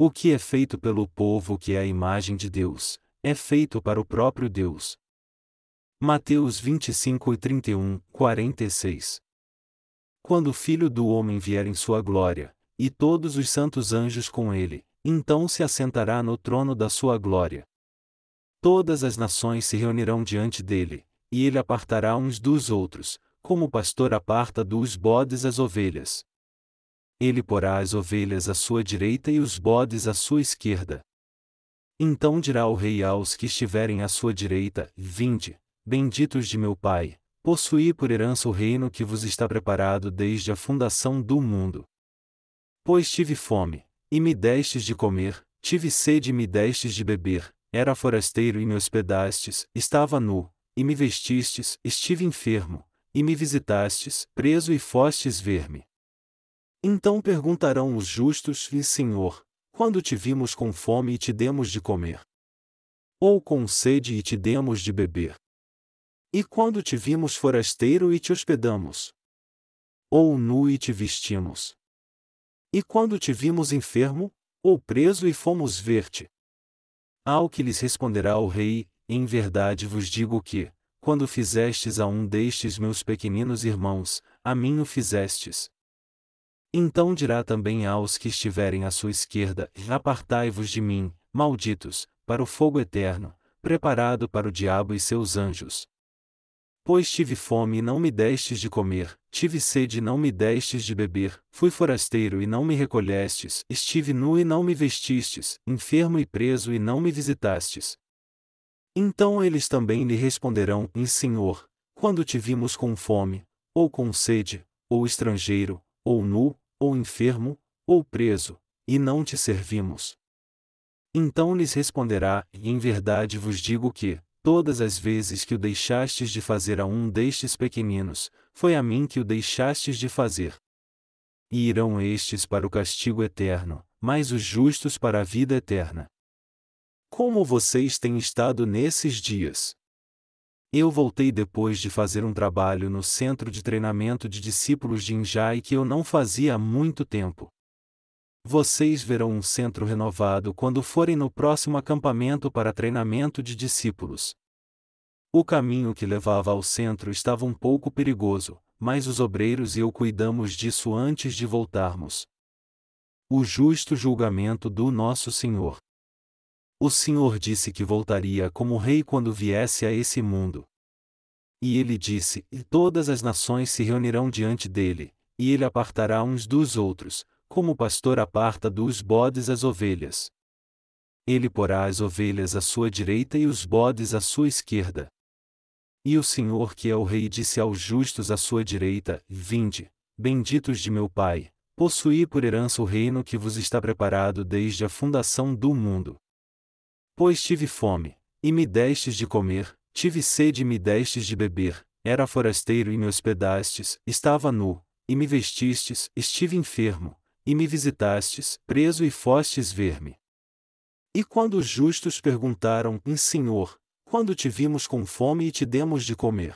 O que é feito pelo povo que é a imagem de Deus, é feito para o próprio Deus. Mateus 25 e 31, 46 Quando o Filho do Homem vier em sua glória, e todos os santos anjos com ele, então se assentará no trono da sua glória. Todas as nações se reunirão diante dele, e ele apartará uns dos outros, como o pastor aparta dos bodes as ovelhas. Ele porá as ovelhas à sua direita e os bodes à sua esquerda. Então dirá o rei aos que estiverem à sua direita: Vinde, benditos de meu Pai, possuí por herança o reino que vos está preparado desde a fundação do mundo. Pois tive fome, e me destes de comer, tive sede e me destes de beber, era forasteiro e me hospedastes, estava nu, e me vestistes, estive enfermo, e me visitastes, preso e fostes ver-me. Então perguntarão os justos: E Senhor, quando te vimos com fome e te demos de comer? Ou com sede e te demos de beber? E quando te vimos forasteiro e te hospedamos? Ou nu e te vestimos? E quando te vimos enfermo, ou preso e fomos ver-te? Ao que lhes responderá o rei: Em verdade vos digo que, quando fizestes a um destes meus pequeninos irmãos, a mim o fizestes. Então dirá também aos que estiverem à sua esquerda: Apartai-vos de mim, malditos, para o fogo eterno, preparado para o diabo e seus anjos. Pois tive fome e não me destes de comer, tive sede e não me destes de beber, fui forasteiro e não me recolhestes, estive nu e não me vestistes, enfermo e preso e não me visitastes. Então eles também lhe responderão: Em Senhor, quando te vimos com fome, ou com sede, ou estrangeiro, ou nu, ou enfermo, ou preso, e não te servimos. Então lhes responderá: em verdade vos digo que, todas as vezes que o deixastes de fazer a um destes pequeninos, foi a mim que o deixastes de fazer. E irão estes para o castigo eterno, mas os justos para a vida eterna. Como vocês têm estado nesses dias? Eu voltei depois de fazer um trabalho no centro de treinamento de discípulos de Injai que eu não fazia há muito tempo. Vocês verão um centro renovado quando forem no próximo acampamento para treinamento de discípulos. O caminho que levava ao centro estava um pouco perigoso, mas os obreiros e eu cuidamos disso antes de voltarmos. O justo julgamento do nosso Senhor. O Senhor disse que voltaria como rei quando viesse a esse mundo. E ele disse: E todas as nações se reunirão diante dele, e ele apartará uns dos outros, como o pastor aparta dos bodes as ovelhas. Ele porá as ovelhas à sua direita e os bodes à sua esquerda. E o Senhor que é o Rei disse aos justos à sua direita: Vinde, benditos de meu Pai, possuí por herança o reino que vos está preparado desde a fundação do mundo. Pois tive fome, e me destes de comer, tive sede e me destes de beber, era forasteiro e me hospedastes, estava nu, e me vestistes, estive enfermo, e me visitastes, preso e fostes ver-me. E quando os justos perguntaram, em Senhor, quando te vimos com fome e te demos de comer?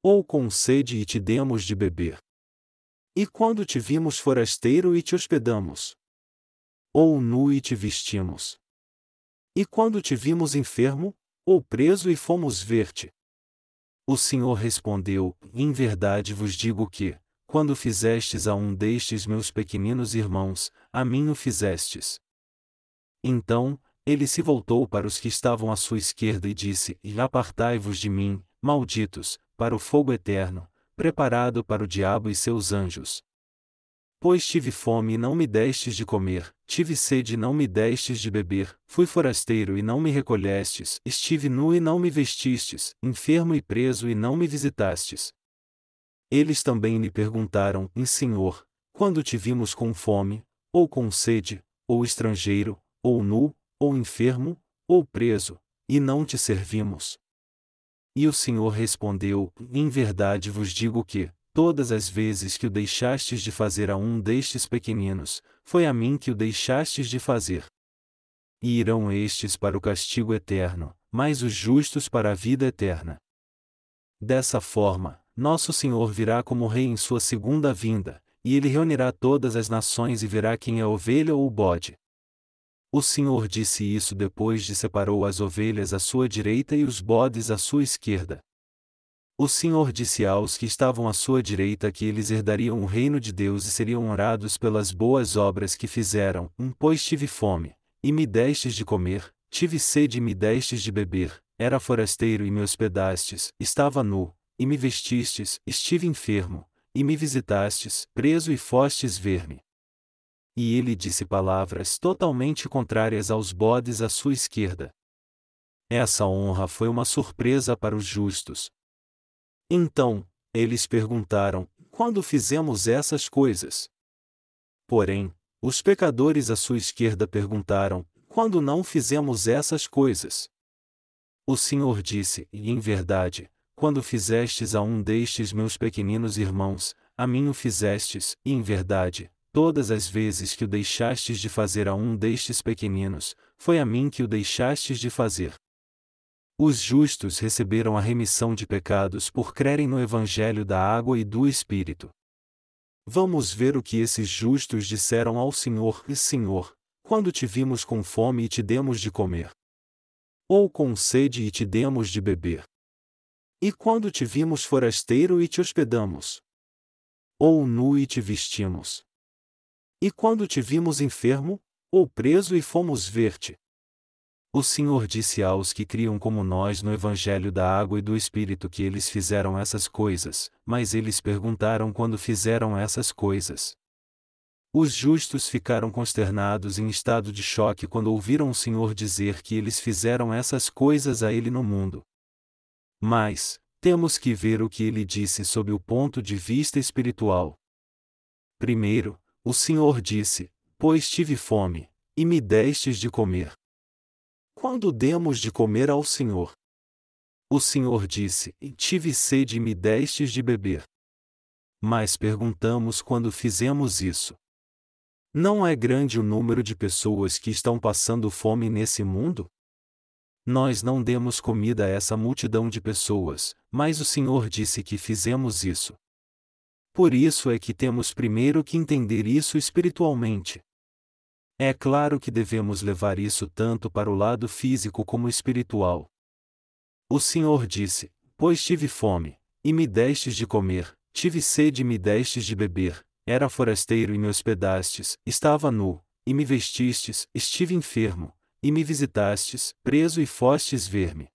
Ou com sede e te demos de beber? E quando te vimos forasteiro e te hospedamos? Ou nu e te vestimos? E quando te vimos enfermo, ou preso e fomos ver-te? O Senhor respondeu: Em verdade vos digo que, quando fizestes a um destes meus pequeninos irmãos, a mim o fizestes. Então, ele se voltou para os que estavam à sua esquerda e disse: Apartai-vos de mim, malditos, para o fogo eterno, preparado para o diabo e seus anjos. Pois tive fome e não me destes de comer, tive sede e não me destes de beber, fui forasteiro e não me recolhestes, estive nu e não me vestistes, enfermo e preso e não me visitastes. Eles também lhe perguntaram, em Senhor, quando te vimos com fome, ou com sede, ou estrangeiro, ou nu, ou enfermo, ou preso, e não te servimos? E o Senhor respondeu: Em verdade vos digo que, todas as vezes que o deixastes de fazer a um destes pequeninos, foi a mim que o deixastes de fazer. E irão estes para o castigo eterno, mas os justos para a vida eterna. Dessa forma, nosso Senhor virá como Rei em sua segunda vinda, e ele reunirá todas as nações e verá quem é ovelha ou bode. O Senhor disse isso depois de separou as ovelhas à sua direita e os bodes à sua esquerda. O Senhor disse aos que estavam à sua direita que eles herdariam o reino de Deus e seriam honrados pelas boas obras que fizeram, um, pois tive fome, e me destes de comer, tive sede e me destes de beber, era forasteiro e me hospedastes, estava nu, e me vestistes, estive enfermo, e me visitastes, preso e fostes ver-me. E ele disse palavras totalmente contrárias aos bodes à sua esquerda. Essa honra foi uma surpresa para os justos, então, eles perguntaram: Quando fizemos essas coisas? Porém, os pecadores à sua esquerda perguntaram: Quando não fizemos essas coisas? O Senhor disse: E em verdade, quando fizestes a um destes meus pequeninos irmãos, a mim o fizestes, e em verdade, todas as vezes que o deixastes de fazer a um destes pequeninos, foi a mim que o deixastes de fazer. Os justos receberam a remissão de pecados por crerem no Evangelho da água e do Espírito. Vamos ver o que esses justos disseram ao Senhor: e Senhor, quando te vimos com fome e te demos de comer? Ou com sede e te demos de beber? E quando te vimos forasteiro e te hospedamos? Ou nu e te vestimos? E quando te vimos enfermo, ou preso e fomos ver-te? O Senhor disse aos que criam como nós no Evangelho da Água e do Espírito que eles fizeram essas coisas, mas eles perguntaram quando fizeram essas coisas. Os justos ficaram consternados em estado de choque quando ouviram o Senhor dizer que eles fizeram essas coisas a Ele no mundo. Mas, temos que ver o que ele disse sob o ponto de vista espiritual. Primeiro, o Senhor disse: Pois tive fome, e me destes de comer. Quando demos de comer ao Senhor? O Senhor disse: Tive sede e me destes de beber. Mas perguntamos quando fizemos isso. Não é grande o número de pessoas que estão passando fome nesse mundo? Nós não demos comida a essa multidão de pessoas, mas o Senhor disse que fizemos isso. Por isso é que temos primeiro que entender isso espiritualmente. É claro que devemos levar isso tanto para o lado físico como espiritual. O Senhor disse: Pois tive fome, e me destes de comer, tive sede e me destes de beber, era forasteiro e me hospedastes, estava nu, e me vestistes, estive enfermo, e me visitastes, preso e fostes ver-me.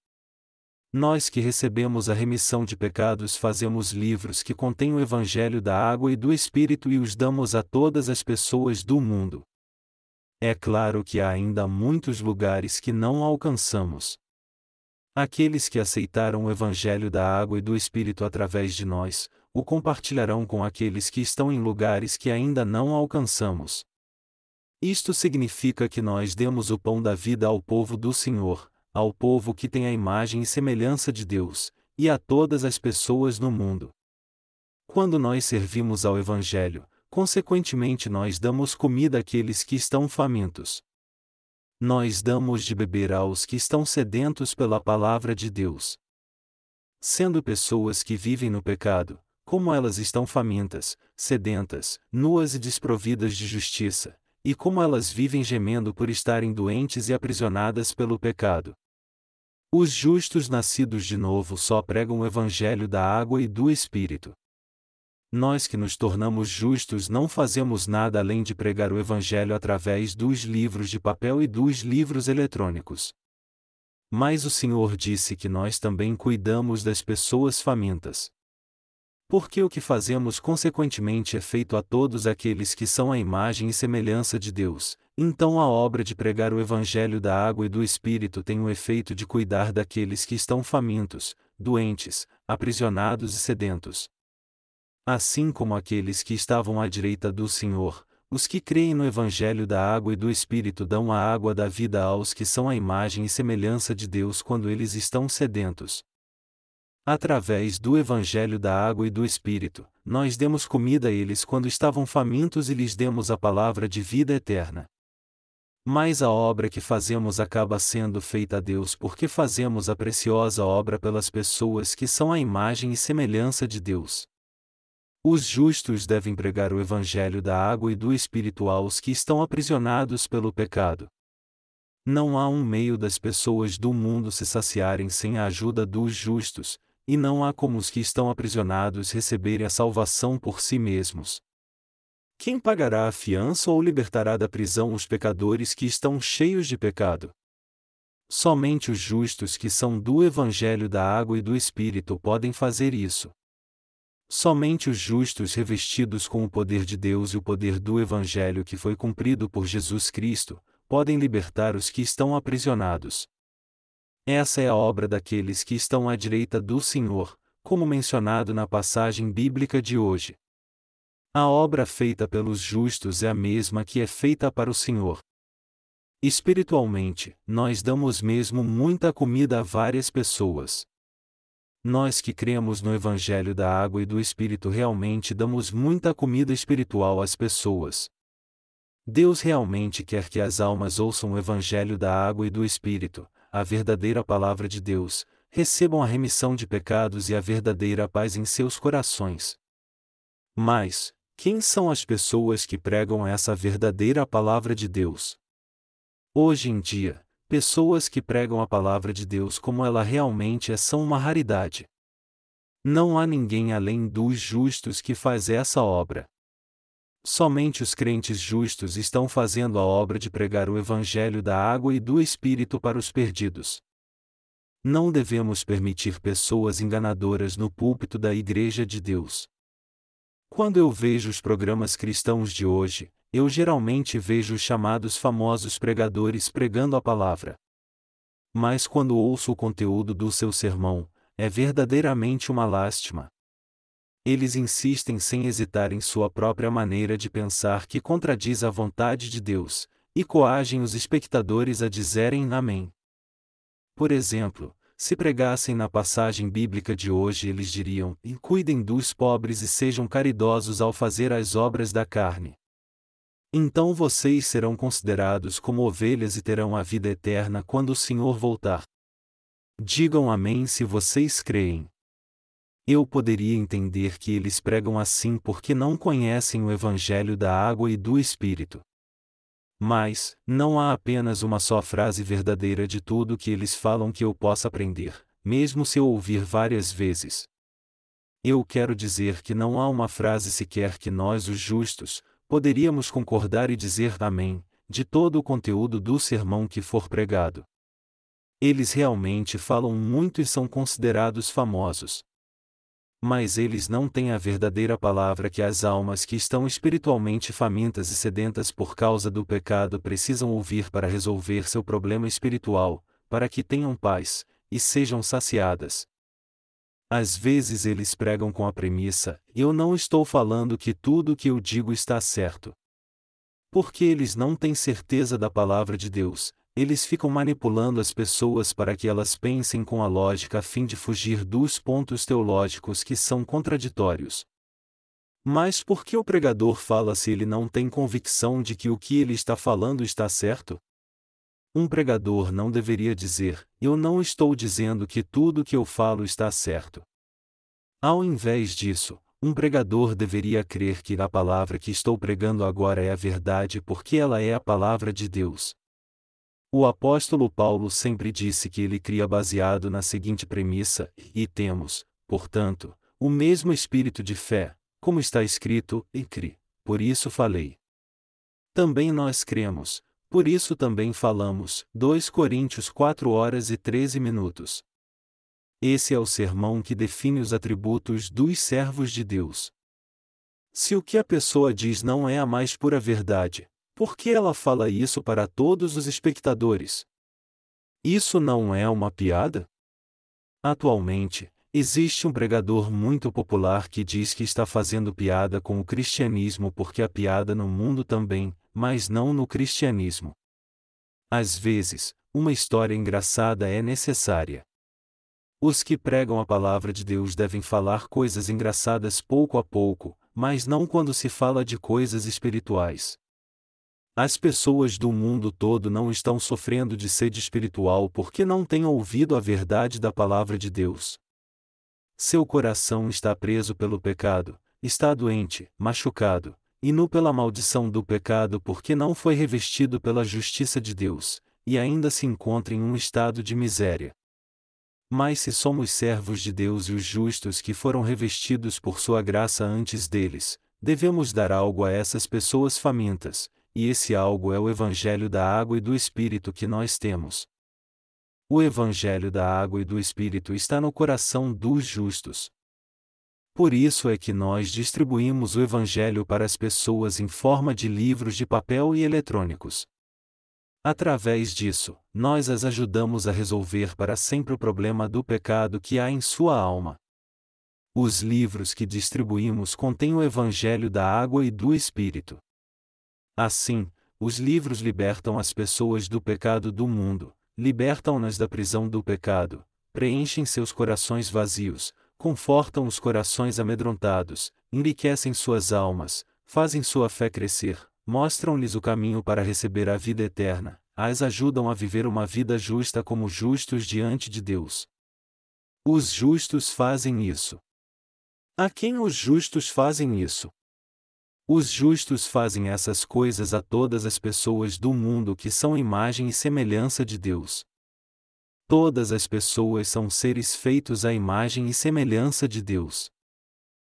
Nós que recebemos a remissão de pecados fazemos livros que contêm o Evangelho da água e do Espírito e os damos a todas as pessoas do mundo. É claro que há ainda muitos lugares que não alcançamos. Aqueles que aceitaram o Evangelho da água e do Espírito através de nós, o compartilharão com aqueles que estão em lugares que ainda não alcançamos. Isto significa que nós demos o pão da vida ao povo do Senhor, ao povo que tem a imagem e semelhança de Deus, e a todas as pessoas no mundo. Quando nós servimos ao Evangelho, consequentemente nós damos comida àqueles que estão famintos. Nós damos de beber aos que estão sedentos pela palavra de Deus. Sendo pessoas que vivem no pecado, como elas estão famintas, sedentas, nuas e desprovidas de justiça, e como elas vivem gemendo por estarem doentes e aprisionadas pelo pecado. Os justos nascidos de novo só pregam o evangelho da água e do Espírito nós que nos tornamos justos não fazemos nada além de pregar o Evangelho através dos livros de papel e dos livros eletrônicos. Mas o Senhor disse que nós também cuidamos das pessoas famintas. Porque o que fazemos consequentemente é feito a todos aqueles que são a imagem e semelhança de Deus, então a obra de pregar o Evangelho da água e do Espírito tem o efeito de cuidar daqueles que estão famintos, doentes, aprisionados e sedentos. Assim como aqueles que estavam à direita do Senhor, os que creem no Evangelho da água e do Espírito dão a água da vida aos que são a imagem e semelhança de Deus quando eles estão sedentos. Através do Evangelho da água e do Espírito, nós demos comida a eles quando estavam famintos e lhes demos a palavra de vida eterna. Mas a obra que fazemos acaba sendo feita a Deus porque fazemos a preciosa obra pelas pessoas que são a imagem e semelhança de Deus. Os justos devem pregar o Evangelho da água e do Espírito aos que estão aprisionados pelo pecado. Não há um meio das pessoas do mundo se saciarem sem a ajuda dos justos, e não há como os que estão aprisionados receberem a salvação por si mesmos. Quem pagará a fiança ou libertará da prisão os pecadores que estão cheios de pecado? Somente os justos que são do Evangelho da Água e do Espírito podem fazer isso. Somente os justos revestidos com o poder de Deus e o poder do Evangelho que foi cumprido por Jesus Cristo, podem libertar os que estão aprisionados. Essa é a obra daqueles que estão à direita do Senhor, como mencionado na passagem bíblica de hoje. A obra feita pelos justos é a mesma que é feita para o Senhor. Espiritualmente, nós damos mesmo muita comida a várias pessoas. Nós que cremos no Evangelho da Água e do Espírito realmente damos muita comida espiritual às pessoas. Deus realmente quer que as almas ouçam o Evangelho da Água e do Espírito, a verdadeira Palavra de Deus, recebam a remissão de pecados e a verdadeira paz em seus corações. Mas, quem são as pessoas que pregam essa verdadeira Palavra de Deus? Hoje em dia, pessoas que pregam a palavra de Deus como ela realmente é são uma raridade. Não há ninguém além dos justos que faz essa obra. Somente os crentes justos estão fazendo a obra de pregar o Evangelho da água e do Espírito para os perdidos. Não devemos permitir pessoas enganadoras no púlpito da Igreja de Deus. Quando eu vejo os programas cristãos de hoje, eu geralmente vejo os chamados famosos pregadores pregando a palavra. Mas quando ouço o conteúdo do seu sermão, é verdadeiramente uma lástima. Eles insistem sem hesitar em sua própria maneira de pensar que contradiz a vontade de Deus, e coagem os espectadores a dizerem Amém. Por exemplo, se pregassem na passagem bíblica de hoje, eles diriam: Cuidem dos pobres e sejam caridosos ao fazer as obras da carne. Então vocês serão considerados como ovelhas e terão a vida eterna quando o Senhor voltar. Digam Amém se vocês creem. Eu poderia entender que eles pregam assim porque não conhecem o Evangelho da água e do Espírito. Mas, não há apenas uma só frase verdadeira de tudo que eles falam que eu possa aprender, mesmo se eu ouvir várias vezes. Eu quero dizer que não há uma frase sequer que nós, os justos, poderíamos concordar e dizer Amém, de todo o conteúdo do sermão que for pregado. Eles realmente falam muito e são considerados famosos. Mas eles não têm a verdadeira palavra que as almas que estão espiritualmente famintas e sedentas por causa do pecado precisam ouvir para resolver seu problema espiritual, para que tenham paz, e sejam saciadas, às vezes eles pregam com a premissa: eu não estou falando que tudo o que eu digo está certo. Porque eles não têm certeza da palavra de Deus, eles ficam manipulando as pessoas para que elas pensem com a lógica a fim de fugir dos pontos teológicos que são contraditórios. Mas por que o pregador fala se ele não tem convicção de que o que ele está falando está certo? Um pregador não deveria dizer: Eu não estou dizendo que tudo que eu falo está certo. Ao invés disso, um pregador deveria crer que a palavra que estou pregando agora é a verdade porque ela é a palavra de Deus. O apóstolo Paulo sempre disse que ele cria baseado na seguinte premissa: E temos, portanto, o mesmo espírito de fé, como está escrito, e cri, por isso falei. Também nós cremos, por isso também falamos, 2 Coríntios 4 horas e 13 minutos. Esse é o sermão que define os atributos dos servos de Deus. Se o que a pessoa diz não é a mais pura verdade, por que ela fala isso para todos os espectadores? Isso não é uma piada? Atualmente, existe um pregador muito popular que diz que está fazendo piada com o cristianismo porque a piada no mundo também, mas não no cristianismo. Às vezes, uma história engraçada é necessária. Os que pregam a palavra de Deus devem falar coisas engraçadas pouco a pouco, mas não quando se fala de coisas espirituais. As pessoas do mundo todo não estão sofrendo de sede espiritual porque não têm ouvido a verdade da palavra de Deus. Seu coração está preso pelo pecado, está doente, machucado, e nu pela maldição do pecado porque não foi revestido pela justiça de Deus, e ainda se encontra em um estado de miséria. Mas se somos servos de Deus e os justos que foram revestidos por Sua graça antes deles, devemos dar algo a essas pessoas famintas, e esse algo é o Evangelho da água e do Espírito que nós temos. O Evangelho da água e do Espírito está no coração dos justos. Por isso é que nós distribuímos o Evangelho para as pessoas em forma de livros de papel e eletrônicos. Através disso, nós as ajudamos a resolver para sempre o problema do pecado que há em sua alma. Os livros que distribuímos contêm o Evangelho da água e do Espírito. Assim, os livros libertam as pessoas do pecado do mundo, libertam-nas da prisão do pecado, preenchem seus corações vazios, confortam os corações amedrontados, enriquecem suas almas, fazem sua fé crescer, mostram-lhes o caminho para receber a vida eterna, as ajudam a viver uma vida justa como justos diante de Deus. Os justos fazem isso. A quem os justos fazem isso? Os justos fazem essas coisas a todas as pessoas do mundo que são imagem e semelhança de Deus. Todas as pessoas são seres feitos à imagem e semelhança de Deus.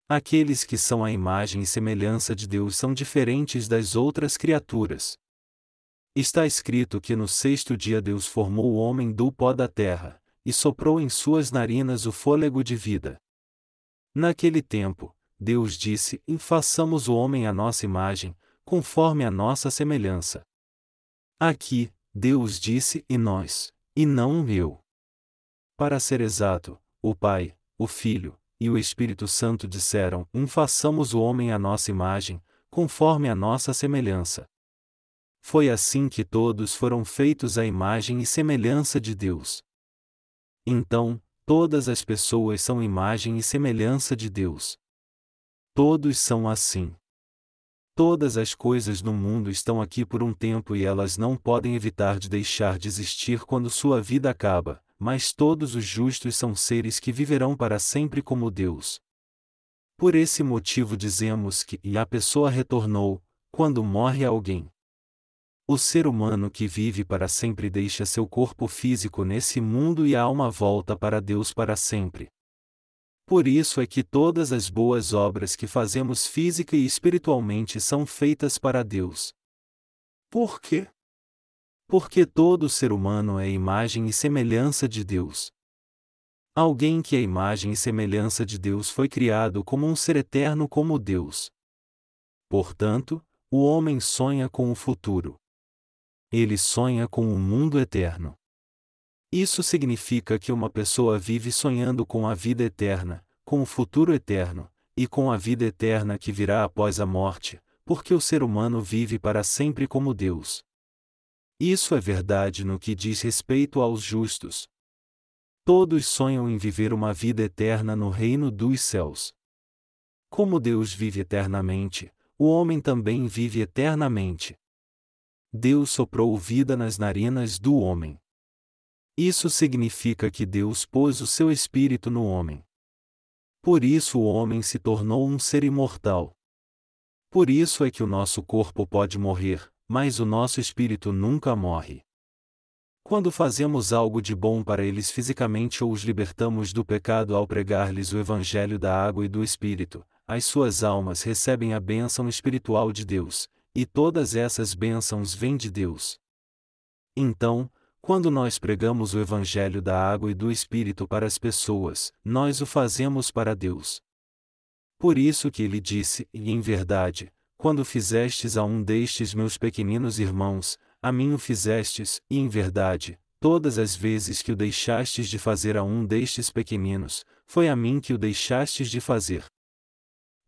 Aqueles que são a imagem e semelhança de Deus são diferentes das outras criaturas. Está escrito que no sexto dia Deus formou o homem do pó da terra, e soprou em suas narinas o fôlego de vida. Naquele tempo, Deus disse: façamos o homem à nossa imagem, conforme a nossa semelhança. Aqui, Deus disse e nós, e não eu. Para ser exato, o Pai, o Filho, e o Espírito Santo disseram: Um façamos o homem à nossa imagem, conforme a nossa semelhança. Foi assim que todos foram feitos à imagem e semelhança de Deus. Então, todas as pessoas são imagem e semelhança de Deus. Todos são assim. Todas as coisas no mundo estão aqui por um tempo e elas não podem evitar de deixar de existir quando sua vida acaba, mas todos os justos são seres que viverão para sempre como Deus. Por esse motivo dizemos que e a pessoa retornou, quando morre alguém. O ser humano que vive para sempre deixa seu corpo físico nesse mundo e a alma volta para Deus para sempre. Por isso é que todas as boas obras que fazemos física e espiritualmente são feitas para Deus. Por quê? Porque todo ser humano é imagem e semelhança de Deus. Alguém que é imagem e semelhança de Deus foi criado como um ser eterno como Deus. Portanto, o homem sonha com o futuro. Ele sonha com um mundo eterno. Isso significa que uma pessoa vive sonhando com a vida eterna, com o futuro eterno, e com a vida eterna que virá após a morte, porque o ser humano vive para sempre como Deus. Isso é verdade no que diz respeito aos justos. Todos sonham em viver uma vida eterna no reino dos céus. Como Deus vive eternamente, o homem também vive eternamente. Deus soprou vida nas narinas do homem. Isso significa que Deus pôs o seu espírito no homem. Por isso o homem se tornou um ser imortal. Por isso é que o nosso corpo pode morrer, mas o nosso espírito nunca morre. Quando fazemos algo de bom para eles fisicamente ou os libertamos do pecado ao pregar-lhes o Evangelho da água e do Espírito, as suas almas recebem a bênção espiritual de Deus, e todas essas bênçãos vêm de Deus. Então, quando nós pregamos o Evangelho da água e do Espírito para as pessoas, nós o fazemos para Deus. Por isso que ele disse, e em verdade, quando fizestes a um destes meus pequeninos irmãos, a mim o fizestes, e em verdade, todas as vezes que o deixastes de fazer a um destes pequeninos, foi a mim que o deixastes de fazer.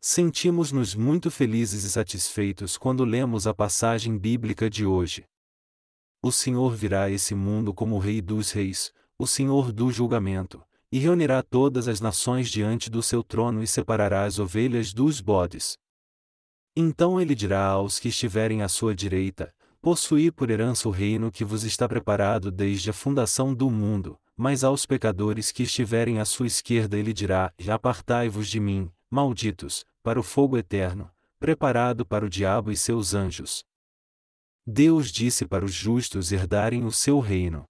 Sentimos-nos muito felizes e satisfeitos quando lemos a passagem bíblica de hoje. O Senhor virá a esse mundo como o Rei dos Reis, o Senhor do julgamento, e reunirá todas as nações diante do seu trono e separará as ovelhas dos bodes. Então ele dirá aos que estiverem à sua direita: Possuí por herança o reino que vos está preparado desde a fundação do mundo, mas aos pecadores que estiverem à sua esquerda ele dirá: Apartai-vos de mim, malditos, para o fogo eterno, preparado para o diabo e seus anjos. Deus disse para os justos herdarem o seu reino.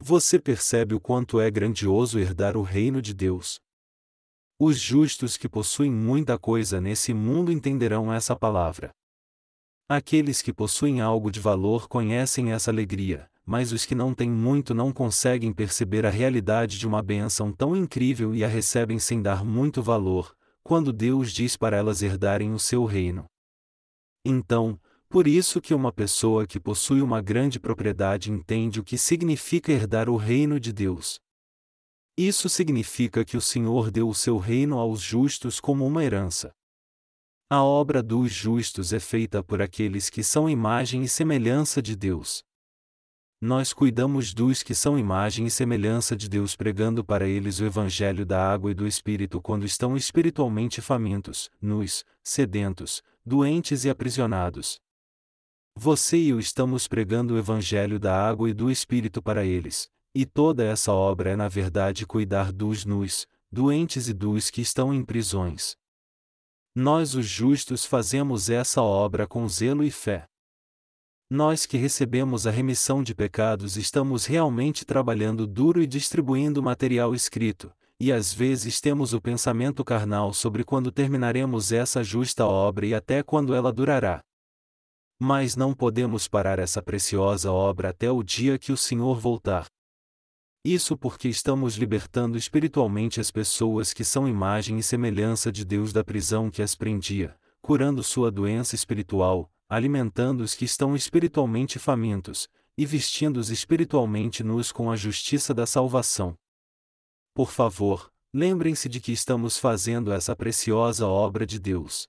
Você percebe o quanto é grandioso herdar o reino de Deus? Os justos que possuem muita coisa nesse mundo entenderão essa palavra. Aqueles que possuem algo de valor conhecem essa alegria, mas os que não têm muito não conseguem perceber a realidade de uma bênção tão incrível e a recebem sem dar muito valor, quando Deus diz para elas herdarem o seu reino. Então, por isso que uma pessoa que possui uma grande propriedade entende o que significa herdar o reino de Deus. Isso significa que o Senhor deu o seu reino aos justos como uma herança. A obra dos justos é feita por aqueles que são imagem e semelhança de Deus. Nós cuidamos dos que são imagem e semelhança de Deus pregando para eles o Evangelho da água e do Espírito quando estão espiritualmente famintos, nus, sedentos, doentes e aprisionados. Você e eu estamos pregando o Evangelho da água e do Espírito para eles, e toda essa obra é na verdade cuidar dos nus, doentes e dos que estão em prisões. Nós, os justos, fazemos essa obra com zelo e fé. Nós que recebemos a remissão de pecados estamos realmente trabalhando duro e distribuindo material escrito, e às vezes temos o pensamento carnal sobre quando terminaremos essa justa obra e até quando ela durará. Mas não podemos parar essa preciosa obra até o dia que o Senhor voltar. Isso porque estamos libertando espiritualmente as pessoas que são imagem e semelhança de Deus da prisão que as prendia, curando sua doença espiritual, alimentando os que estão espiritualmente famintos, e vestindo-os espiritualmente nus com a justiça da salvação. Por favor, lembrem-se de que estamos fazendo essa preciosa obra de Deus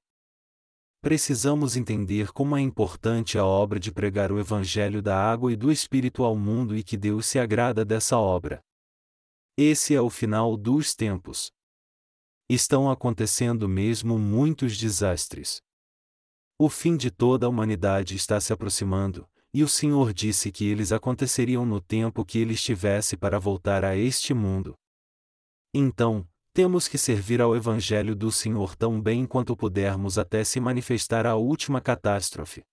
precisamos entender como é importante a obra de pregar o Evangelho da água e do Espírito ao mundo e que Deus se agrada dessa obra. Esse é o final dos tempos. Estão acontecendo mesmo muitos desastres. O fim de toda a humanidade está se aproximando, e o Senhor disse que eles aconteceriam no tempo que ele estivesse para voltar a este mundo. Então, temos que servir ao Evangelho do Senhor tão bem quanto pudermos até se manifestar a última catástrofe.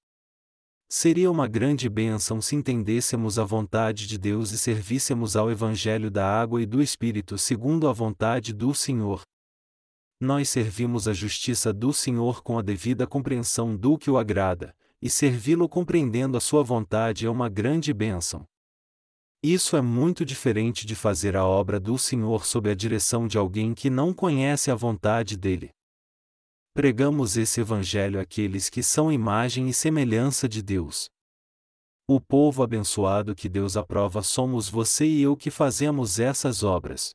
Seria uma grande bênção se entendêssemos a vontade de Deus e servíssemos ao Evangelho da água e do Espírito segundo a vontade do Senhor. Nós servimos a justiça do Senhor com a devida compreensão do que o agrada, e servi-lo compreendendo a sua vontade é uma grande bênção. Isso é muito diferente de fazer a obra do Senhor sob a direção de alguém que não conhece a vontade dele. Pregamos esse Evangelho àqueles que são imagem e semelhança de Deus. O povo abençoado que Deus aprova somos você e eu que fazemos essas obras.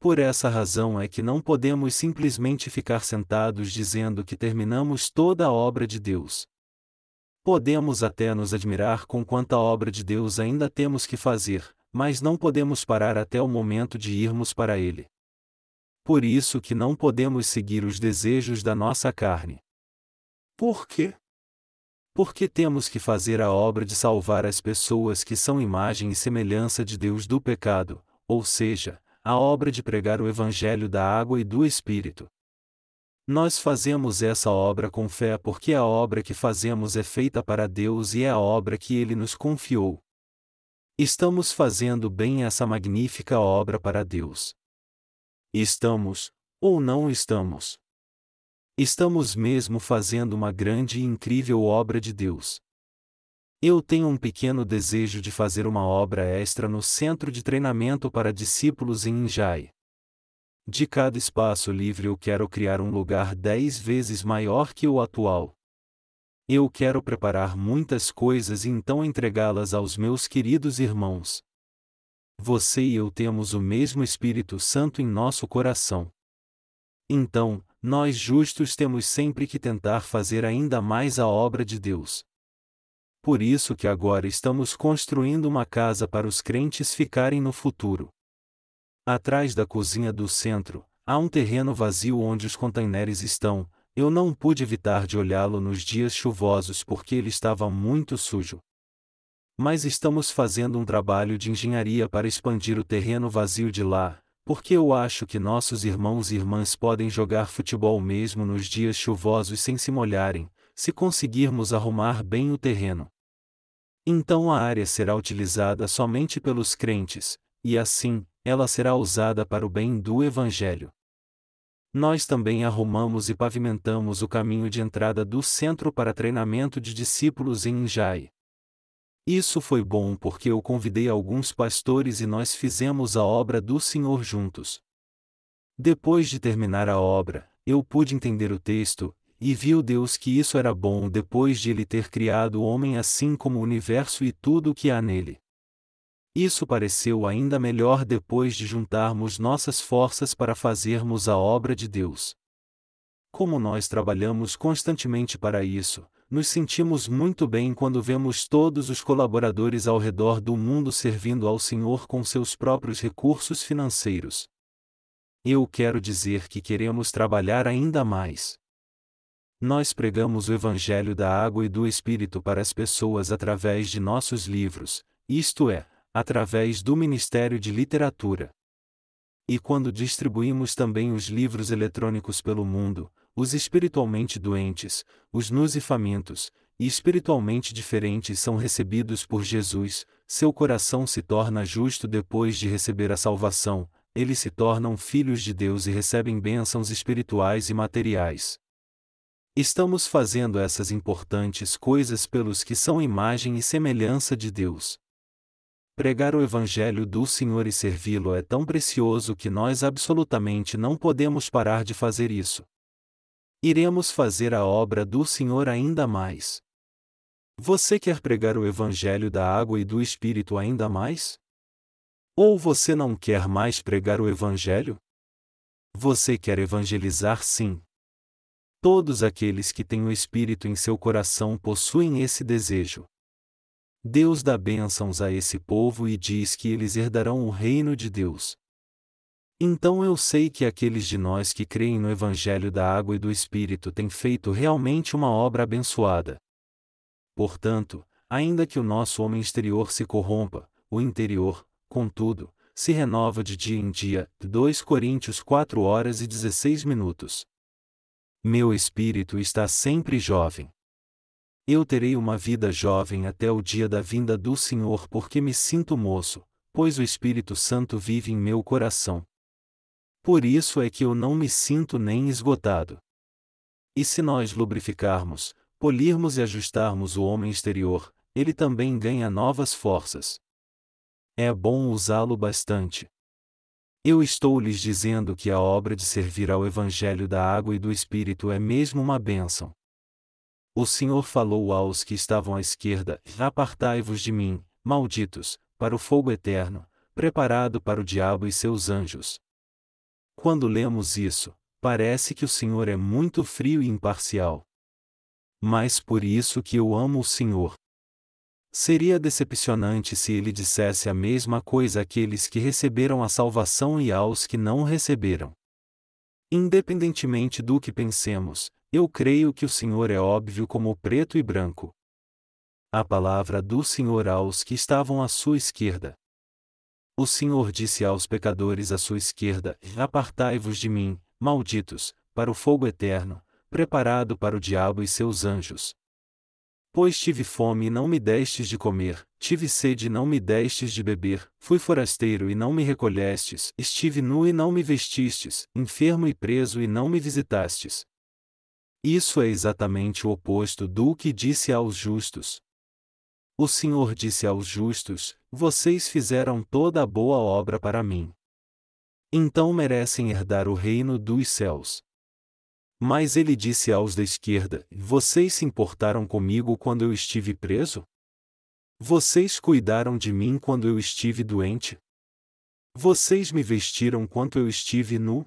Por essa razão é que não podemos simplesmente ficar sentados dizendo que terminamos toda a obra de Deus. Podemos até nos admirar com quanta obra de Deus ainda temos que fazer, mas não podemos parar até o momento de irmos para Ele. Por isso que não podemos seguir os desejos da nossa carne. Por quê? Porque temos que fazer a obra de salvar as pessoas que são imagem e semelhança de Deus do pecado, ou seja, a obra de pregar o Evangelho da água e do Espírito. Nós fazemos essa obra com fé porque a obra que fazemos é feita para Deus e é a obra que Ele nos confiou. Estamos fazendo bem essa magnífica obra para Deus. Estamos, ou não estamos? Estamos mesmo fazendo uma grande e incrível obra de Deus. Eu tenho um pequeno desejo de fazer uma obra extra no centro de treinamento para discípulos em Injai. De cada espaço livre eu quero criar um lugar dez vezes maior que o atual. Eu quero preparar muitas coisas e então entregá-las aos meus queridos irmãos. Você e eu temos o mesmo Espírito Santo em nosso coração. Então, nós justos temos sempre que tentar fazer ainda mais a obra de Deus. Por isso que agora estamos construindo uma casa para os crentes ficarem no futuro. Atrás da cozinha do centro, há um terreno vazio onde os containeres estão. Eu não pude evitar de olhá-lo nos dias chuvosos porque ele estava muito sujo. Mas estamos fazendo um trabalho de engenharia para expandir o terreno vazio de lá, porque eu acho que nossos irmãos e irmãs podem jogar futebol mesmo nos dias chuvosos sem se molharem, se conseguirmos arrumar bem o terreno. Então a área será utilizada somente pelos crentes, e assim, ela será usada para o bem do Evangelho. Nós também arrumamos e pavimentamos o caminho de entrada do centro para treinamento de discípulos em Injai. Isso foi bom porque eu convidei alguns pastores e nós fizemos a obra do Senhor juntos. Depois de terminar a obra, eu pude entender o texto, e viu Deus que isso era bom depois de ele ter criado o homem assim como o universo e tudo o que há nele. Isso pareceu ainda melhor depois de juntarmos nossas forças para fazermos a obra de Deus. Como nós trabalhamos constantemente para isso, nos sentimos muito bem quando vemos todos os colaboradores ao redor do mundo servindo ao Senhor com seus próprios recursos financeiros. Eu quero dizer que queremos trabalhar ainda mais. Nós pregamos o Evangelho da Água e do Espírito para as pessoas através de nossos livros, isto é, através do Ministério de Literatura. E quando distribuímos também os livros eletrônicos pelo mundo, os espiritualmente doentes, os nus e famintos, e espiritualmente diferentes são recebidos por Jesus, seu coração se torna justo depois de receber a salvação, eles se tornam filhos de Deus e recebem bênçãos espirituais e materiais. Estamos fazendo essas importantes coisas pelos que são imagem e semelhança de Deus. Pregar o Evangelho do Senhor e servi-lo é tão precioso que nós absolutamente não podemos parar de fazer isso. Iremos fazer a obra do Senhor ainda mais. Você quer pregar o Evangelho da água e do Espírito ainda mais? Ou você não quer mais pregar o Evangelho? Você quer evangelizar sim. Todos aqueles que têm o Espírito em seu coração possuem esse desejo. Deus dá bênçãos a esse povo e diz que eles herdarão o reino de Deus. Então eu sei que aqueles de nós que creem no Evangelho da Água e do Espírito têm feito realmente uma obra abençoada. Portanto, ainda que o nosso homem exterior se corrompa, o interior, contudo, se renova de dia em dia. 2 Coríntios 4 horas e 16 minutos. Meu espírito está sempre jovem. Eu terei uma vida jovem até o dia da vinda do Senhor porque me sinto moço, pois o Espírito Santo vive em meu coração. Por isso é que eu não me sinto nem esgotado. E se nós lubrificarmos, polirmos e ajustarmos o homem exterior, ele também ganha novas forças. É bom usá-lo bastante. Eu estou lhes dizendo que a obra de servir ao Evangelho da água e do Espírito é mesmo uma bênção. O Senhor falou aos que estavam à esquerda: Apartai-vos de mim, malditos, para o fogo eterno, preparado para o diabo e seus anjos. Quando lemos isso, parece que o Senhor é muito frio e imparcial. Mas por isso que eu amo o Senhor. Seria decepcionante se ele dissesse a mesma coisa àqueles que receberam a salvação e aos que não receberam. Independentemente do que pensemos, eu creio que o Senhor é óbvio como o preto e branco. A palavra do Senhor aos que estavam à sua esquerda. O Senhor disse aos pecadores à sua esquerda: Apartai-vos de mim, malditos, para o fogo eterno, preparado para o diabo e seus anjos. Pois tive fome e não me destes de comer, tive sede e não me destes de beber, fui forasteiro e não me recolhestes, estive nu e não me vestistes, enfermo e preso e não me visitastes. Isso é exatamente o oposto do que disse aos justos. O Senhor disse aos justos: Vocês fizeram toda a boa obra para mim. Então merecem herdar o reino dos céus. Mas ele disse aos da esquerda: Vocês se importaram comigo quando eu estive preso? Vocês cuidaram de mim quando eu estive doente? Vocês me vestiram quando eu estive nu?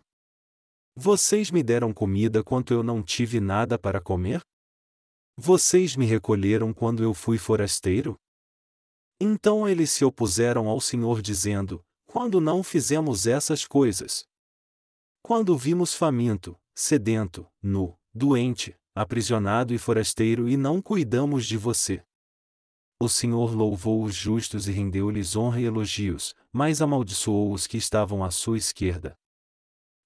Vocês me deram comida quando eu não tive nada para comer? Vocês me recolheram quando eu fui forasteiro? Então eles se opuseram ao Senhor, dizendo: Quando não fizemos essas coisas? Quando vimos faminto, sedento, nu, doente, aprisionado e forasteiro e não cuidamos de você. O Senhor louvou os justos e rendeu-lhes honra e elogios, mas amaldiçoou os que estavam à sua esquerda.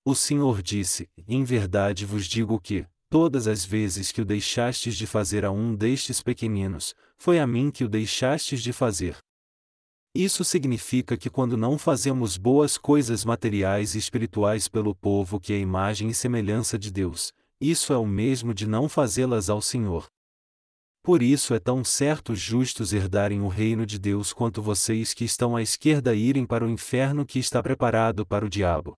O Senhor disse: Em verdade vos digo que, todas as vezes que o deixastes de fazer a um destes pequeninos, foi a mim que o deixastes de fazer. Isso significa que quando não fazemos boas coisas materiais e espirituais pelo povo que é imagem e semelhança de Deus, isso é o mesmo de não fazê-las ao Senhor. Por isso é tão certo os justos herdarem o reino de Deus quanto vocês que estão à esquerda irem para o inferno que está preparado para o diabo.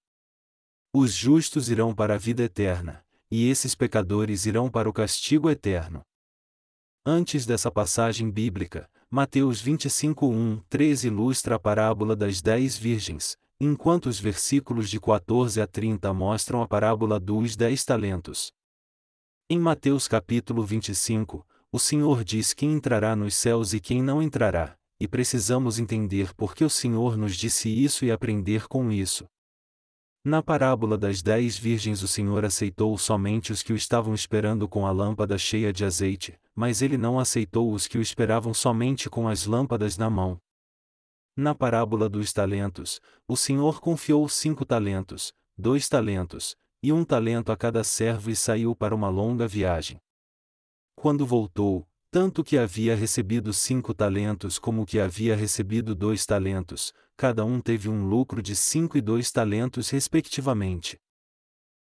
Os justos irão para a vida eterna, e esses pecadores irão para o castigo eterno. Antes dessa passagem bíblica, Mateus 25, 1, 13 ilustra a parábola das dez virgens, enquanto os versículos de 14 a 30 mostram a parábola dos dez talentos. Em Mateus capítulo 25, o Senhor diz quem entrará nos céus e quem não entrará, e precisamos entender por que o Senhor nos disse isso e aprender com isso. Na parábola das dez virgens, o Senhor aceitou somente os que o estavam esperando com a lâmpada cheia de azeite, mas ele não aceitou os que o esperavam somente com as lâmpadas na mão. Na parábola dos talentos, o Senhor confiou cinco talentos, dois talentos, e um talento a cada servo e saiu para uma longa viagem. Quando voltou, tanto que havia recebido cinco talentos como que havia recebido dois talentos, cada um teve um lucro de cinco e dois talentos respectivamente.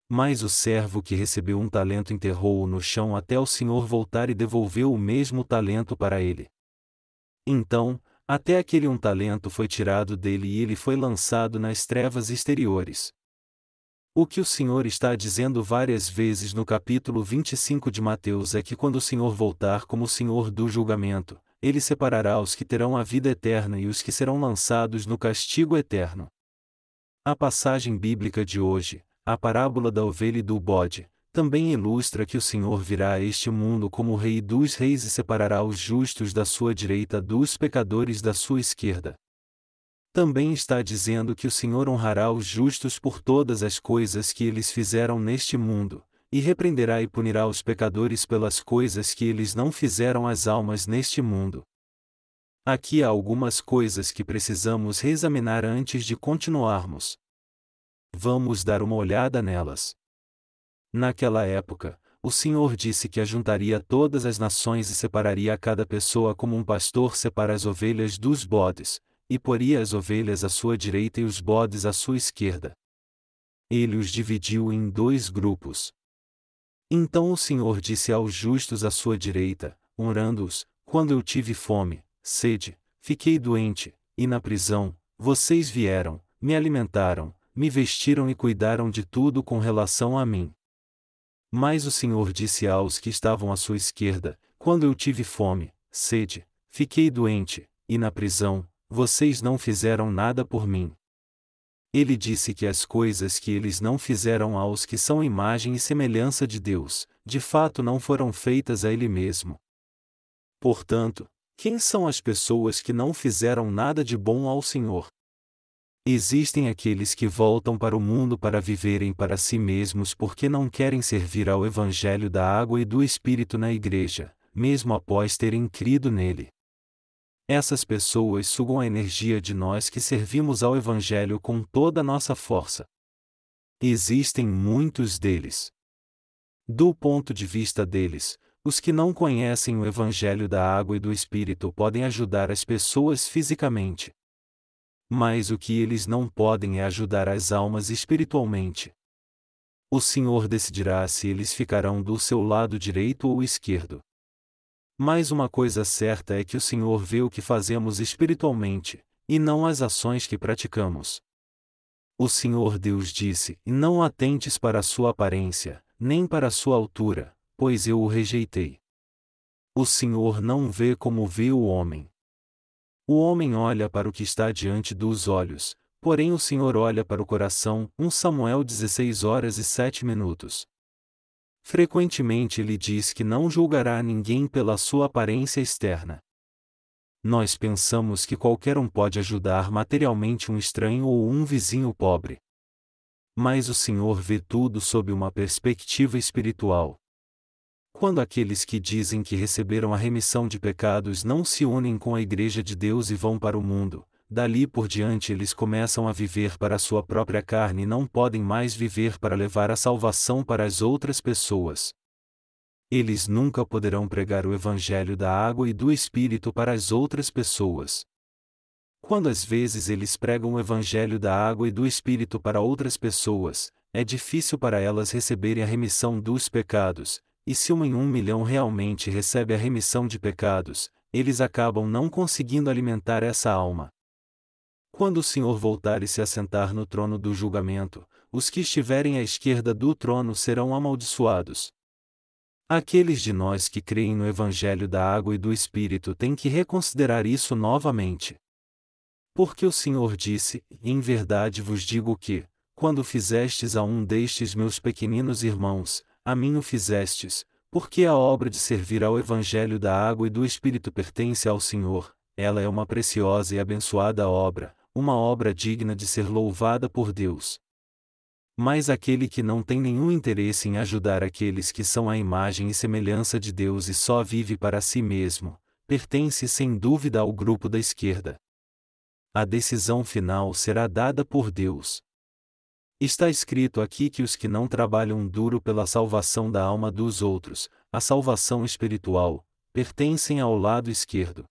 Mas o servo que recebeu um talento enterrou-o no chão até o senhor voltar e devolveu o mesmo talento para ele. Então, até aquele um talento foi tirado dele e ele foi lançado nas trevas exteriores. O que o Senhor está dizendo várias vezes no capítulo 25 de Mateus é que quando o Senhor voltar como o Senhor do julgamento, ele separará os que terão a vida eterna e os que serão lançados no castigo eterno. A passagem bíblica de hoje, a parábola da ovelha e do bode, também ilustra que o Senhor virá a este mundo como o Rei dos Reis e separará os justos da sua direita dos pecadores da sua esquerda. Também está dizendo que o Senhor honrará os justos por todas as coisas que eles fizeram neste mundo, e repreenderá e punirá os pecadores pelas coisas que eles não fizeram às almas neste mundo. Aqui há algumas coisas que precisamos reexaminar antes de continuarmos. Vamos dar uma olhada nelas. Naquela época, o Senhor disse que ajuntaria todas as nações e separaria a cada pessoa como um pastor separa as ovelhas dos bodes, e poria as ovelhas à sua direita e os bodes à sua esquerda. Ele os dividiu em dois grupos. Então o Senhor disse aos justos à sua direita, honrando-os: Quando eu tive fome, sede, fiquei doente, e na prisão, vocês vieram, me alimentaram, me vestiram e cuidaram de tudo com relação a mim. Mas o Senhor disse aos que estavam à sua esquerda: Quando eu tive fome, sede, fiquei doente, e na prisão, vocês não fizeram nada por mim. Ele disse que as coisas que eles não fizeram aos que são imagem e semelhança de Deus, de fato não foram feitas a Ele mesmo. Portanto, quem são as pessoas que não fizeram nada de bom ao Senhor? Existem aqueles que voltam para o mundo para viverem para si mesmos porque não querem servir ao Evangelho da água e do Espírito na igreja, mesmo após terem crido nele. Essas pessoas sugam a energia de nós que servimos ao Evangelho com toda a nossa força. Existem muitos deles. Do ponto de vista deles, os que não conhecem o Evangelho da água e do Espírito podem ajudar as pessoas fisicamente, mas o que eles não podem é ajudar as almas espiritualmente. O Senhor decidirá se eles ficarão do seu lado direito ou esquerdo. Mas uma coisa certa é que o Senhor vê o que fazemos espiritualmente, e não as ações que praticamos. O Senhor Deus disse: Não atentes para a sua aparência, nem para a sua altura, pois eu o rejeitei. O Senhor não vê como vê o homem. O homem olha para o que está diante dos olhos, porém o Senhor olha para o coração. 1 Samuel 16 horas e 7 minutos. Frequentemente ele diz que não julgará ninguém pela sua aparência externa. Nós pensamos que qualquer um pode ajudar materialmente um estranho ou um vizinho pobre. Mas o Senhor vê tudo sob uma perspectiva espiritual. Quando aqueles que dizem que receberam a remissão de pecados não se unem com a Igreja de Deus e vão para o mundo, dali por diante eles começam a viver para sua própria carne e não podem mais viver para levar a salvação para as outras pessoas. Eles nunca poderão pregar o Evangelho da água e do Espírito para as outras pessoas. Quando às vezes eles pregam o Evangelho da água e do Espírito para outras pessoas, é difícil para elas receberem a remissão dos pecados, e se uma em um milhão realmente recebe a remissão de pecados, eles acabam não conseguindo alimentar essa alma. Quando o Senhor voltar e se assentar no trono do julgamento, os que estiverem à esquerda do trono serão amaldiçoados. Aqueles de nós que creem no Evangelho da água e do Espírito têm que reconsiderar isso novamente. Porque o Senhor disse: Em verdade vos digo que, quando fizestes a um destes meus pequeninos irmãos, a mim o fizestes, porque a obra de servir ao Evangelho da água e do Espírito pertence ao Senhor, ela é uma preciosa e abençoada obra, uma obra digna de ser louvada por Deus. Mas aquele que não tem nenhum interesse em ajudar aqueles que são a imagem e semelhança de Deus e só vive para si mesmo, pertence sem dúvida ao grupo da esquerda. A decisão final será dada por Deus. Está escrito aqui que os que não trabalham duro pela salvação da alma dos outros, a salvação espiritual, pertencem ao lado esquerdo.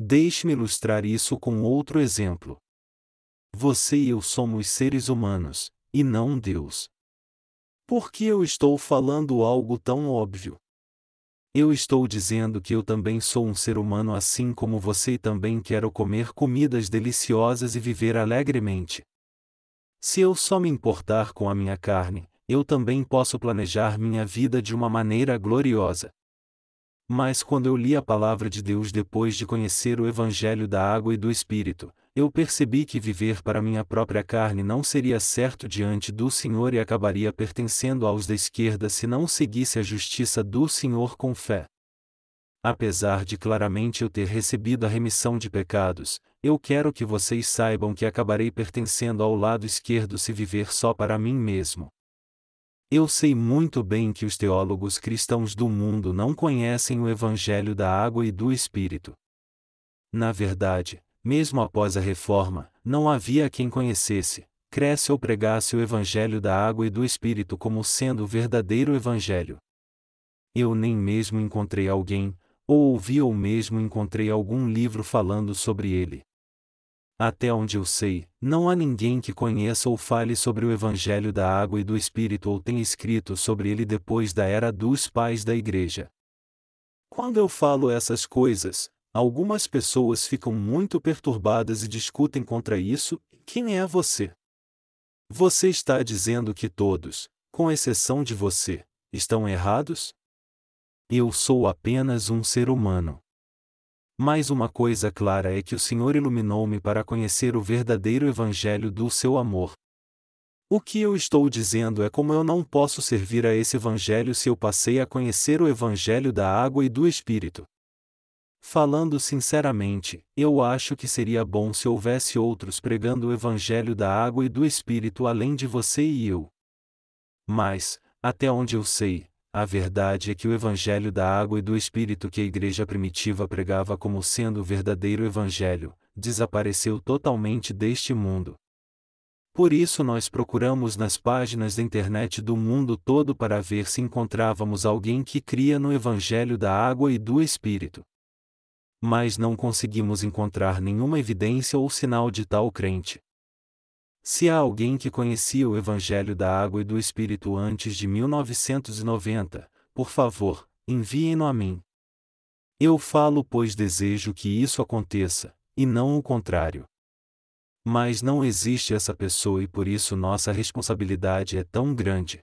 Deixe-me ilustrar isso com outro exemplo. Você e eu somos seres humanos, e não Deus. Por que eu estou falando algo tão óbvio? Eu estou dizendo que eu também sou um ser humano assim como você e também quero comer comidas deliciosas e viver alegremente. Se eu só me importar com a minha carne, eu também posso planejar minha vida de uma maneira gloriosa. Mas quando eu li a palavra de Deus depois de conhecer o Evangelho da água e do Espírito, eu percebi que viver para minha própria carne não seria certo diante do Senhor e acabaria pertencendo aos da esquerda se não seguisse a justiça do Senhor com fé. Apesar de claramente eu ter recebido a remissão de pecados, eu quero que vocês saibam que acabarei pertencendo ao lado esquerdo se viver só para mim mesmo. Eu sei muito bem que os teólogos cristãos do mundo não conhecem o Evangelho da água e do Espírito. Na verdade, mesmo após a reforma, não havia quem conhecesse, cresce ou pregasse o Evangelho da água e do Espírito como sendo o verdadeiro Evangelho. Eu nem mesmo encontrei alguém, ou ouvi ou mesmo encontrei algum livro falando sobre ele. Até onde eu sei, não há ninguém que conheça ou fale sobre o Evangelho da Água e do Espírito ou tenha escrito sobre ele depois da era dos pais da Igreja. Quando eu falo essas coisas, algumas pessoas ficam muito perturbadas e discutem contra isso: quem é você? Você está dizendo que todos, com exceção de você, estão errados? Eu sou apenas um ser humano. Mas uma coisa clara é que o Senhor iluminou-me para conhecer o verdadeiro Evangelho do seu amor. O que eu estou dizendo é como eu não posso servir a esse Evangelho se eu passei a conhecer o Evangelho da água e do Espírito. Falando sinceramente, eu acho que seria bom se houvesse outros pregando o Evangelho da água e do Espírito além de você e eu. Mas, até onde eu sei, a verdade é que o Evangelho da água e do Espírito que a igreja primitiva pregava como sendo o verdadeiro Evangelho, desapareceu totalmente deste mundo. Por isso nós procuramos nas páginas da internet do mundo todo para ver se encontrávamos alguém que cria no Evangelho da água e do Espírito. Mas não conseguimos encontrar nenhuma evidência ou sinal de tal crente. Se há alguém que conhecia o Evangelho da Água e do Espírito antes de 1990, por favor, enviem-no a mim. Eu falo pois desejo que isso aconteça, e não o contrário. Mas não existe essa pessoa e por isso nossa responsabilidade é tão grande.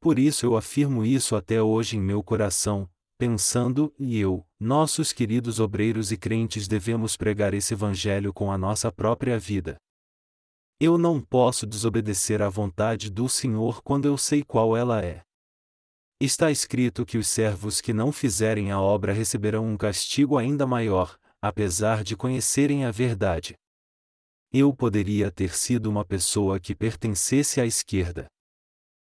Por isso eu afirmo isso até hoje em meu coração, pensando, e eu, nossos queridos obreiros e crentes devemos pregar esse Evangelho com a nossa própria vida. Eu não posso desobedecer à vontade do Senhor quando eu sei qual ela é. Está escrito que os servos que não fizerem a obra receberão um castigo ainda maior, apesar de conhecerem a verdade. Eu poderia ter sido uma pessoa que pertencesse à esquerda.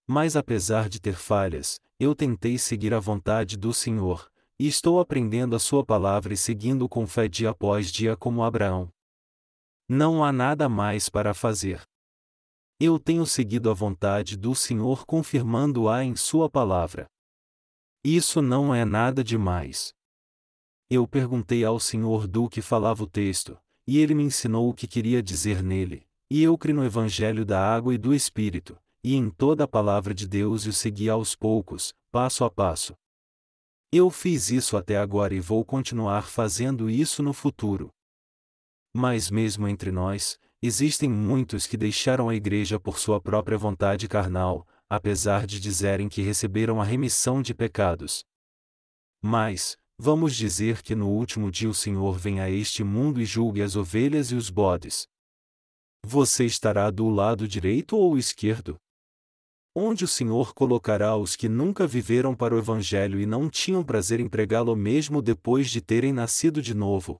Mas apesar de ter falhas, eu tentei seguir a vontade do Senhor, e estou aprendendo a Sua palavra e seguindo com fé dia após dia como Abraão. Não há nada mais para fazer. Eu tenho seguido a vontade do Senhor confirmando-a em Sua palavra. Isso não é nada demais. Eu perguntei ao Senhor do que falava o texto, e ele me ensinou o que queria dizer nele, e eu criei no Evangelho da Água e do Espírito, e em toda a palavra de Deus o segui aos poucos, passo a passo. Eu fiz isso até agora e vou continuar fazendo isso no futuro. Mas mesmo entre nós, existem muitos que deixaram a igreja por sua própria vontade carnal, apesar de dizerem que receberam a remissão de pecados. Mas, vamos dizer que no último dia o Senhor vem a este mundo e julgue as ovelhas e os bodes. Você estará do lado direito ou esquerdo? Onde o Senhor colocará os que nunca viveram para o Evangelho e não tinham prazer em pregá-lo mesmo depois de terem nascido de novo?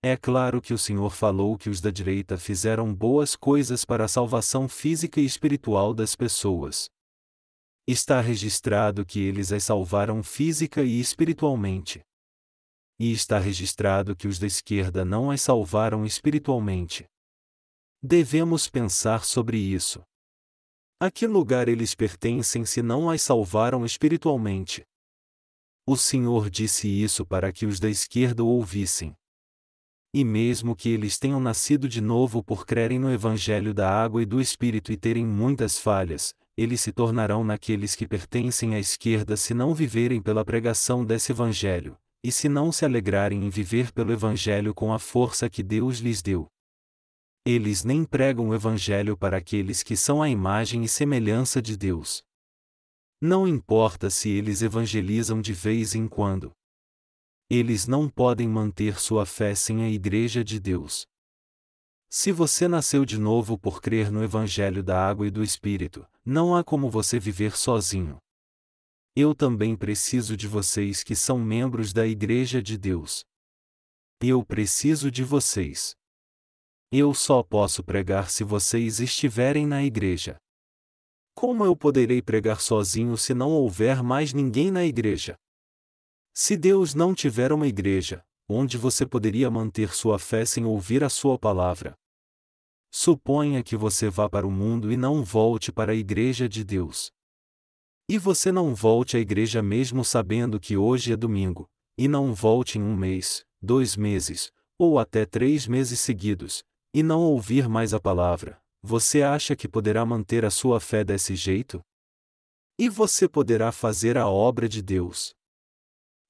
É claro que o Senhor falou que os da direita fizeram boas coisas para a salvação física e espiritual das pessoas. Está registrado que eles as salvaram física e espiritualmente. E está registrado que os da esquerda não as salvaram espiritualmente. Devemos pensar sobre isso. A que lugar eles pertencem se não as salvaram espiritualmente? O Senhor disse isso para que os da esquerda ouvissem. E mesmo que eles tenham nascido de novo por crerem no Evangelho da água e do Espírito e terem muitas falhas, eles se tornarão naqueles que pertencem à esquerda se não viverem pela pregação desse Evangelho, e se não se alegrarem em viver pelo Evangelho com a força que Deus lhes deu. Eles nem pregam o Evangelho para aqueles que são a imagem e semelhança de Deus. Não importa se eles evangelizam de vez em quando eles não podem manter sua fé sem a Igreja de Deus. Se você nasceu de novo por crer no Evangelho da Água e do Espírito, não há como você viver sozinho. Eu também preciso de vocês que são membros da Igreja de Deus. Eu preciso de vocês. Eu só posso pregar se vocês estiverem na igreja. Como eu poderei pregar sozinho se não houver mais ninguém na igreja? Se Deus não tiver uma igreja, onde você poderia manter sua fé sem ouvir a sua palavra? Suponha que você vá para o mundo e não volte para a igreja de Deus. E você não volte à igreja mesmo sabendo que hoje é domingo, e não volte em um mês, dois meses, ou até três meses seguidos, e não ouvir mais a palavra, você acha que poderá manter a sua fé desse jeito? E você poderá fazer a obra de Deus?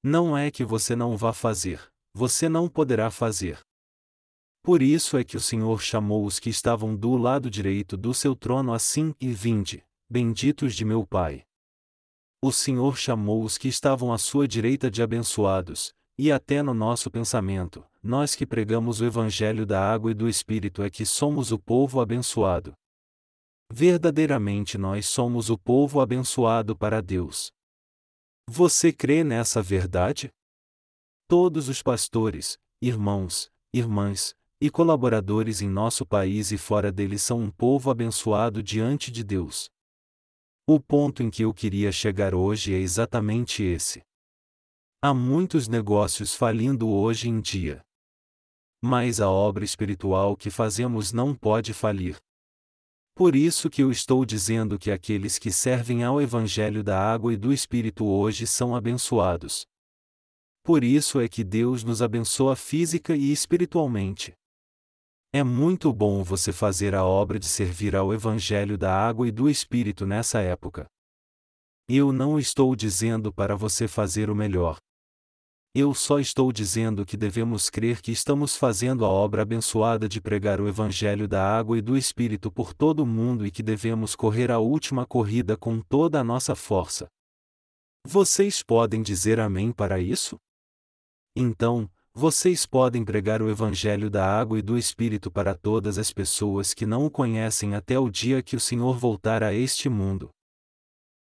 Não é que você não vá fazer, você não poderá fazer. Por isso é que o Senhor chamou os que estavam do lado direito do seu trono assim e vinde, benditos de meu Pai. O Senhor chamou os que estavam à sua direita de abençoados, e até no nosso pensamento, nós que pregamos o Evangelho da água e do Espírito é que somos o povo abençoado. Verdadeiramente nós somos o povo abençoado para Deus. Você crê nessa verdade? Todos os pastores, irmãos, irmãs e colaboradores em nosso país e fora dele são um povo abençoado diante de Deus. O ponto em que eu queria chegar hoje é exatamente esse. Há muitos negócios falindo hoje em dia. Mas a obra espiritual que fazemos não pode falir. Por isso que eu estou dizendo que aqueles que servem ao Evangelho da água e do Espírito hoje são abençoados. Por isso é que Deus nos abençoa física e espiritualmente. É muito bom você fazer a obra de servir ao Evangelho da água e do Espírito nessa época. Eu não estou dizendo para você fazer o melhor. Eu só estou dizendo que devemos crer que estamos fazendo a obra abençoada de pregar o Evangelho da água e do Espírito por todo o mundo e que devemos correr a última corrida com toda a nossa força. Vocês podem dizer amém para isso? Então, vocês podem pregar o Evangelho da água e do Espírito para todas as pessoas que não o conhecem até o dia que o Senhor voltar a este mundo.